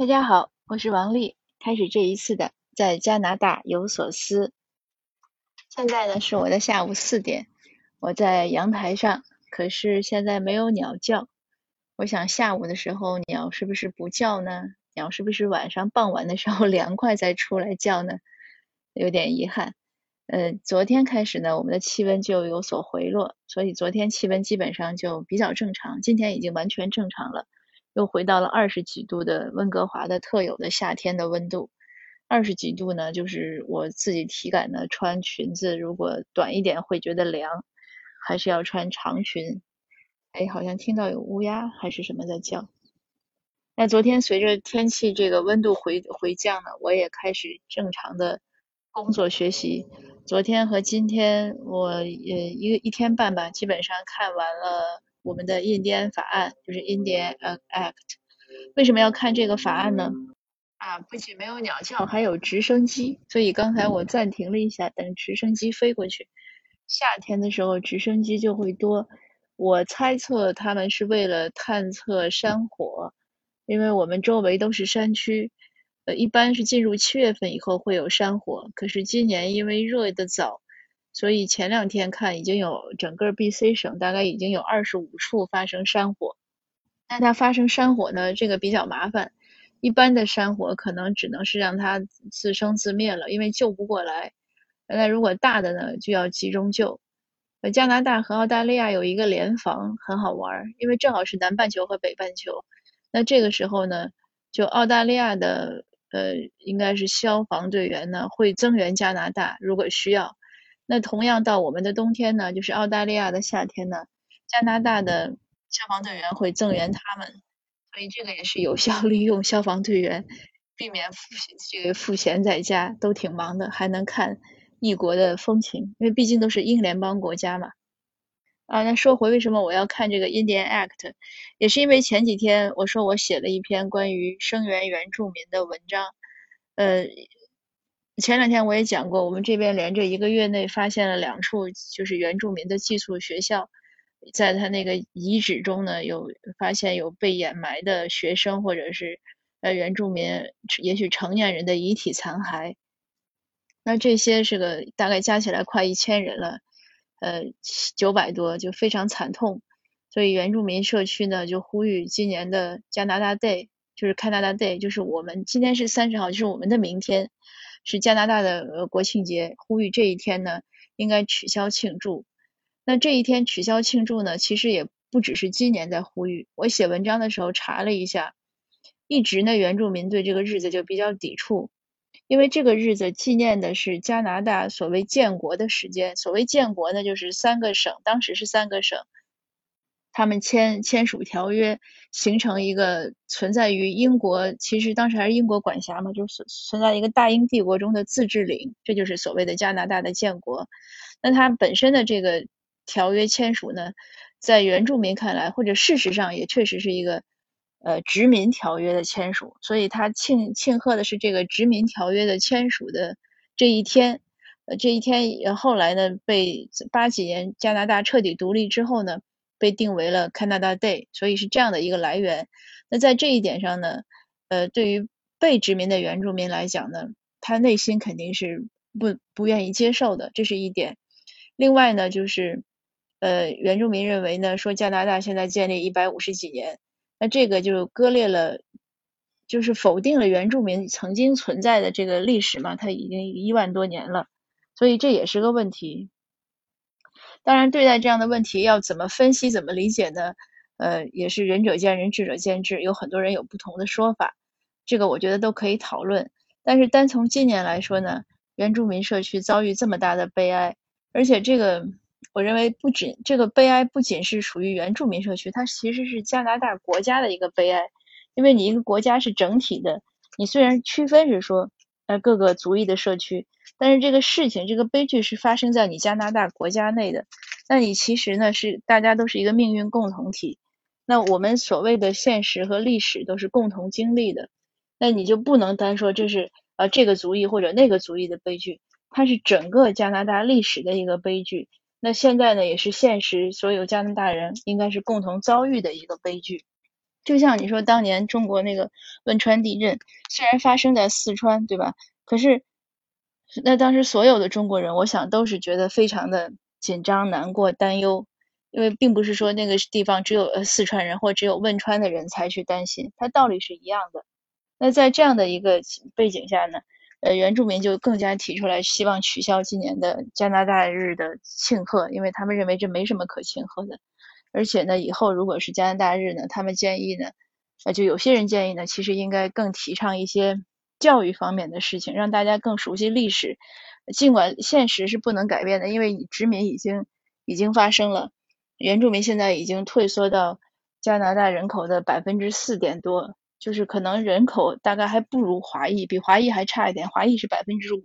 大家好，我是王丽。开始这一次的在加拿大有所思。现在呢是我的下午四点，我在阳台上，可是现在没有鸟叫。我想下午的时候鸟是不是不叫呢？鸟是不是晚上傍晚的时候 凉快再出来叫呢？有点遗憾。呃，昨天开始呢，我们的气温就有所回落，所以昨天气温基本上就比较正常，今天已经完全正常了。又回到了二十几度的温哥华的特有的夏天的温度，二十几度呢，就是我自己体感呢，穿裙子如果短一点会觉得凉，还是要穿长裙。哎，好像听到有乌鸦还是什么在叫。那昨天随着天气这个温度回回降呢，我也开始正常的工作学习。昨天和今天我呃一个一天半吧，基本上看完了。我们的印第安法案就是 Indian Act，为什么要看这个法案呢？啊，不仅没有鸟叫，还有直升机，所以刚才我暂停了一下，等直升机飞过去。夏天的时候直升机就会多，我猜测他们是为了探测山火，因为我们周围都是山区，呃，一般是进入七月份以后会有山火，可是今年因为热的早。所以前两天看已经有整个 BC 省大概已经有二十五处发生山火。那它发生山火呢，这个比较麻烦。一般的山火可能只能是让它自生自灭了，因为救不过来。那如果大的呢，就要集中救。呃，加拿大和澳大利亚有一个联防，很好玩，因为正好是南半球和北半球。那这个时候呢，就澳大利亚的呃，应该是消防队员呢会增援加拿大，如果需要。那同样到我们的冬天呢，就是澳大利亚的夏天呢，加拿大的消防队员会增援他们，所以这个也是有效利用消防队员，避免赋这个赋闲在家，都挺忙的，还能看异国的风情，因为毕竟都是英联邦国家嘛。啊，那说回为什么我要看这个 Indian Act，也是因为前几天我说我写了一篇关于声援原住民的文章，呃。前两天我也讲过，我们这边连着一个月内发现了两处就是原住民的寄宿学校，在他那个遗址中呢，有发现有被掩埋的学生或者是呃原住民，也许成年人的遗体残骸。那这些是个大概加起来快一千人了，呃九百多就非常惨痛，所以原住民社区呢就呼吁今年的加拿大 Day，就是 Canada Day，就是我们今天是三十号，就是我们的明天。是加拿大的国庆节，呼吁这一天呢应该取消庆祝。那这一天取消庆祝呢，其实也不只是今年在呼吁。我写文章的时候查了一下，一直呢原住民对这个日子就比较抵触，因为这个日子纪念的是加拿大所谓建国的时间。所谓建国呢，就是三个省，当时是三个省。他们签签署条约，形成一个存在于英国，其实当时还是英国管辖嘛，就是存在一个大英帝国中的自治领，这就是所谓的加拿大的建国。那它本身的这个条约签署呢，在原住民看来，或者事实上也确实是一个呃殖民条约的签署，所以他庆庆贺的是这个殖民条约的签署的这一天。呃，这一天后来呢，被八几年加拿大彻底独立之后呢。被定为了 Canada Day，所以是这样的一个来源。那在这一点上呢，呃，对于被殖民的原住民来讲呢，他内心肯定是不不愿意接受的，这是一点。另外呢，就是呃，原住民认为呢，说加拿大现在建立一百五十几年，那这个就割裂了，就是否定了原住民曾经存在的这个历史嘛，它已经一万多年了，所以这也是个问题。当然，对待这样的问题要怎么分析、怎么理解呢？呃，也是仁者见仁，智者见智，有很多人有不同的说法，这个我觉得都可以讨论。但是单从今年来说呢，原住民社区遭遇这么大的悲哀，而且这个我认为不仅这个悲哀不仅是属于原住民社区，它其实是加拿大国家的一个悲哀，因为你一个国家是整体的，你虽然区分是说呃各个族裔的社区。但是这个事情，这个悲剧是发生在你加拿大国家内的，那你其实呢是大家都是一个命运共同体，那我们所谓的现实和历史都是共同经历的，那你就不能单说这是呃这个族裔或者那个族裔的悲剧，它是整个加拿大历史的一个悲剧，那现在呢也是现实所有加拿大人应该是共同遭遇的一个悲剧。就像你说当年中国那个汶川地震，虽然发生在四川，对吧？可是那当时所有的中国人，我想都是觉得非常的紧张、难过、担忧，因为并不是说那个地方只有四川人或只有汶川的人才去担心，它道理是一样的。那在这样的一个背景下呢，呃，原住民就更加提出来希望取消今年的加拿大日的庆贺，因为他们认为这没什么可庆贺的。而且呢，以后如果是加拿大日呢，他们建议呢，呃，就有些人建议呢，其实应该更提倡一些。教育方面的事情，让大家更熟悉历史。尽管现实是不能改变的，因为殖民已经已经发生了，原住民现在已经退缩到加拿大人口的百分之四点多，就是可能人口大概还不如华裔，比华裔还差一点，华裔是百分之五，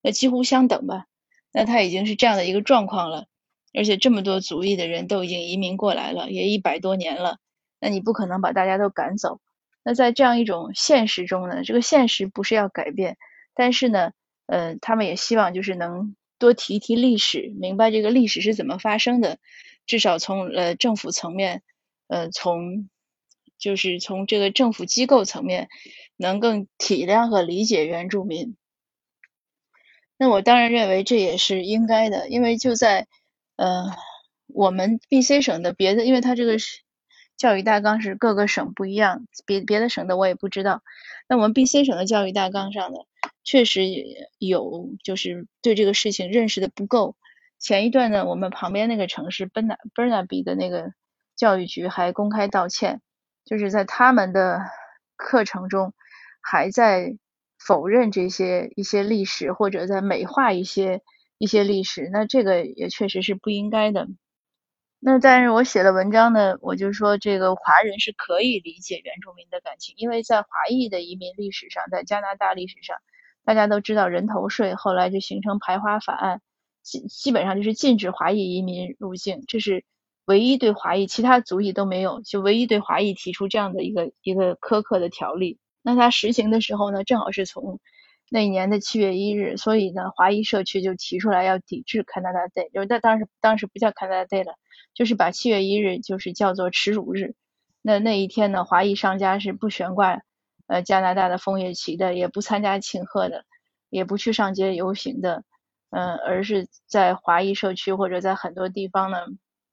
那几乎相等吧。那他已经是这样的一个状况了，而且这么多族裔的人都已经移民过来了，也一百多年了，那你不可能把大家都赶走。那在这样一种现实中呢，这个现实不是要改变，但是呢，呃，他们也希望就是能多提一提历史，明白这个历史是怎么发生的，至少从呃政府层面，呃，从就是从这个政府机构层面，能更体谅和理解原住民。那我当然认为这也是应该的，因为就在呃我们 BC 省的别的，因为它这个是。教育大纲是各个省不一样，别别的省的我也不知道。那我们 BC 省的教育大纲上呢，确实有就是对这个事情认识的不够。前一段呢，我们旁边那个城市 Burnaby 的那个教育局还公开道歉，就是在他们的课程中还在否认这些一些历史，或者在美化一些一些历史。那这个也确实是不应该的。那但是我写的文章呢，我就说这个华人是可以理解原住民的感情，因为在华裔的移民历史上，在加拿大历史上，大家都知道人头税，后来就形成排华法案，基基本上就是禁止华裔移民入境，这是唯一对华裔，其他族裔都没有，就唯一对华裔提出这样的一个一个苛刻的条例。那它实行的时候呢，正好是从那一年的七月一日，所以呢，华裔社区就提出来要抵制 Canada Day，就是在当时当时不叫 Canada Day 了。就是把七月一日就是叫做耻辱日，那那一天呢，华裔商家是不悬挂呃加拿大的枫叶旗的，也不参加庆贺的，也不去上街游行的，嗯，而是在华裔社区或者在很多地方呢，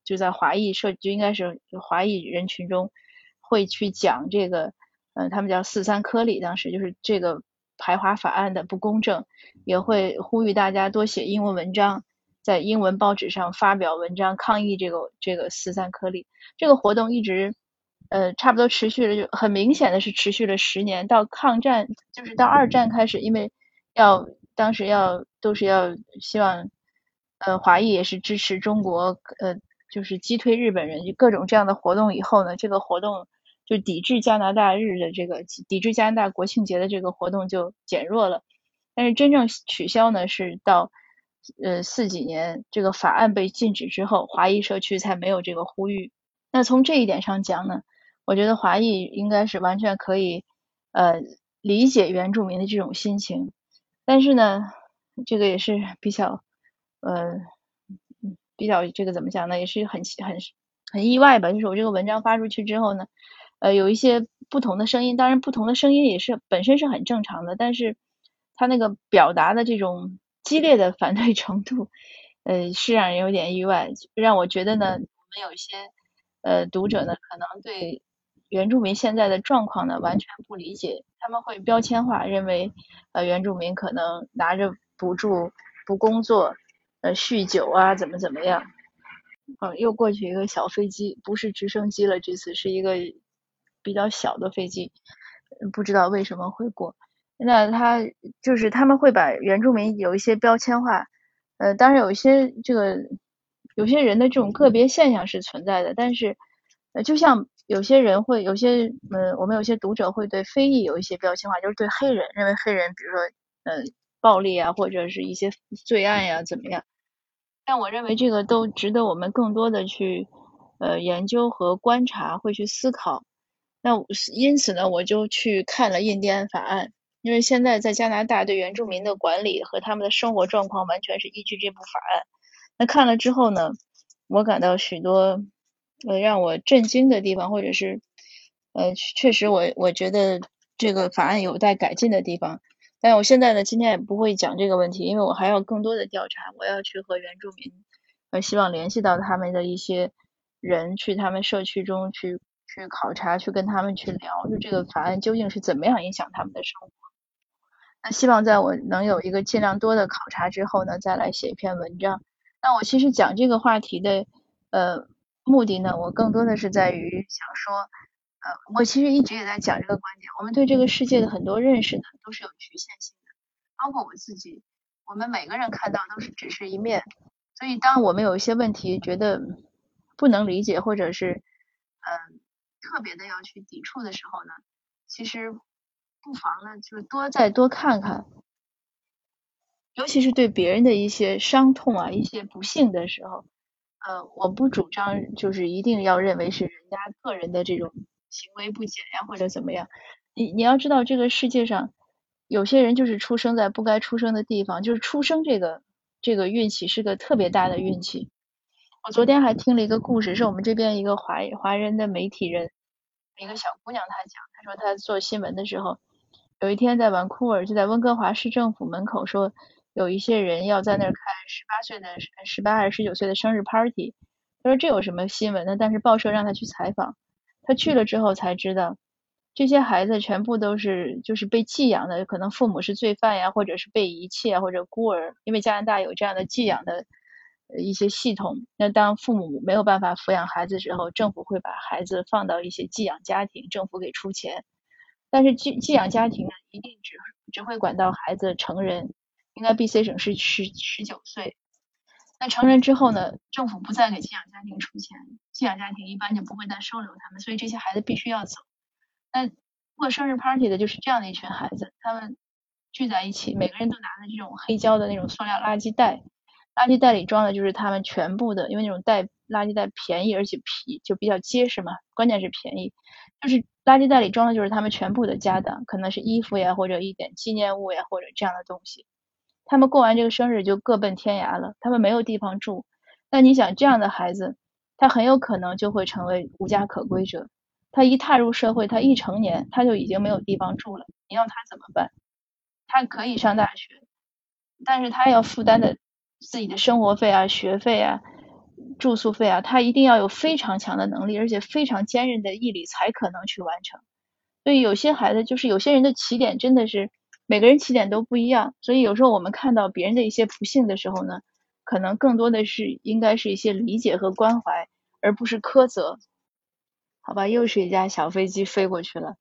就在华裔社就应该是华裔人群中会去讲这个，嗯，他们叫四三颗粒，当时就是这个排华法案的不公正，也会呼吁大家多写英文文章。在英文报纸上发表文章抗议这个这个四三颗粒这个活动一直呃差不多持续了就很明显的是持续了十年到抗战就是到二战开始因为要当时要都是要希望呃华裔也是支持中国呃就是击退日本人就各种这样的活动以后呢这个活动就抵制加拿大日的这个抵制加拿大国庆节的这个活动就减弱了但是真正取消呢是到。呃，四几年这个法案被禁止之后，华裔社区才没有这个呼吁。那从这一点上讲呢，我觉得华裔应该是完全可以呃理解原住民的这种心情。但是呢，这个也是比较呃比较这个怎么讲呢，也是很很很意外吧。就是我这个文章发出去之后呢，呃，有一些不同的声音，当然不同的声音也是本身是很正常的，但是他那个表达的这种。激烈的反对程度，呃，是让人有点意外，让我觉得呢，我们有一些呃读者呢，可能对原住民现在的状况呢完全不理解，他们会标签化，认为呃原住民可能拿着补助不工作，呃酗酒啊，怎么怎么样。嗯，又过去一个小飞机，不是直升机了，这次是一个比较小的飞机，不知道为什么会过。那他就是他们会把原住民有一些标签化，呃，当然有一些这个有些人的这种个别现象是存在的，但是呃，就像有些人会有些呃，我们有些读者会对非裔有一些标签化，就是对黑人认为黑人比如说呃暴力啊或者是一些罪案呀怎么样，但我认为这个都值得我们更多的去呃研究和观察，会去思考。那因此呢，我就去看了印第安法案。因为现在在加拿大对原住民的管理和他们的生活状况完全是依据这部法案。那看了之后呢，我感到许多呃让我震惊的地方，或者是呃，确实我我觉得这个法案有待改进的地方。但我现在呢，今天也不会讲这个问题，因为我还要更多的调查，我要去和原住民，呃，希望联系到他们的一些人，去他们社区中去去考察，去跟他们去聊，就这个法案究竟是怎么样影响他们的生活。那希望在我能有一个尽量多的考察之后呢，再来写一篇文章。那我其实讲这个话题的呃目的呢，我更多的是在于想说。呃，我其实一直也在讲这个观点。我们对这个世界的很多认识呢，都是有局限性的，包括我自己。我们每个人看到都是只是一面，所以当我们有一些问题觉得不能理解，或者是嗯特别的要去抵触的时候呢，其实不妨呢就是多再多看看，尤其是对别人的一些伤痛啊、一些不幸的时候，呃，我不主张就是一定要认为是人家个人的这种。行为不检呀，或者怎么样？你你要知道，这个世界上有些人就是出生在不该出生的地方，就是出生这个这个运气是个特别大的运气。我昨天还听了一个故事，是我们这边一个华华人的媒体人，一个小姑娘她讲，她说她做新闻的时候，有一天在玩库尔，就在温哥华市政府门口，说有一些人要在那儿开十八岁的十八还是十九岁的生日 party。她说这有什么新闻呢？但是报社让她去采访。他去了之后才知道，这些孩子全部都是就是被寄养的，可能父母是罪犯呀，或者是被遗弃啊，或者孤儿。因为加拿大有这样的寄养的一些系统，那当父母没有办法抚养孩子之后，政府会把孩子放到一些寄养家庭，政府给出钱。但是寄寄养家庭呢，一定只只会管到孩子成人，应该 B.C 省是十十九岁。那成人之后呢？政府不再给寄养家庭出钱，寄养家庭一般就不会再收留他们，所以这些孩子必须要走。那过生日 party 的就是这样的一群孩子，他们聚在一起，每个人都拿着这种黑胶的那种塑料垃圾袋，垃圾袋里装的就是他们全部的，因为那种袋垃圾袋便宜而且皮就比较结实嘛，关键是便宜，就是垃圾袋里装的就是他们全部的家当，可能是衣服呀，或者一点纪念物呀，或者这样的东西。他们过完这个生日就各奔天涯了，他们没有地方住。那你想，这样的孩子，他很有可能就会成为无家可归者。他一踏入社会，他一成年，他就已经没有地方住了。你要他怎么办？他可以上大学，但是他要负担的自己的生活费啊、学费啊、住宿费啊，他一定要有非常强的能力，而且非常坚韧的毅力，才可能去完成。所以有些孩子，就是有些人的起点真的是。每个人起点都不一样，所以有时候我们看到别人的一些不幸的时候呢，可能更多的是应该是一些理解和关怀，而不是苛责。好吧，又是一架小飞机飞过去了，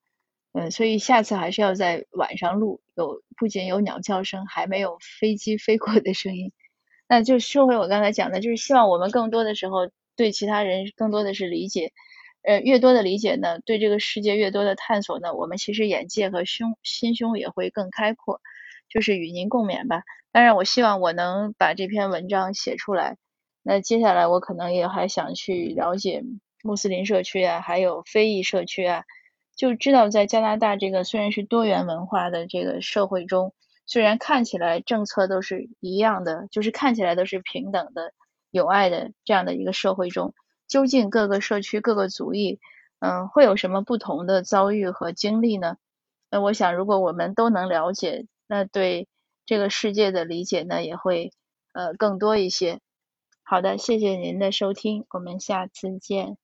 嗯，所以下次还是要在晚上录，有不仅有鸟叫声，还没有飞机飞过的声音。那就说回我刚才讲的，就是希望我们更多的时候对其他人更多的是理解。呃，越多的理解呢，对这个世界越多的探索呢，我们其实眼界和胸心胸也会更开阔，就是与您共勉吧。当然，我希望我能把这篇文章写出来。那接下来我可能也还想去了解穆斯林社区啊，还有非裔社区啊，就知道在加拿大这个虽然是多元文化的这个社会中，虽然看起来政策都是一样的，就是看起来都是平等的、友爱的这样的一个社会中。究竟各个社区、各个族裔，嗯，会有什么不同的遭遇和经历呢？那我想，如果我们都能了解，那对这个世界的理解呢，也会呃更多一些。好的，谢谢您的收听，我们下次见。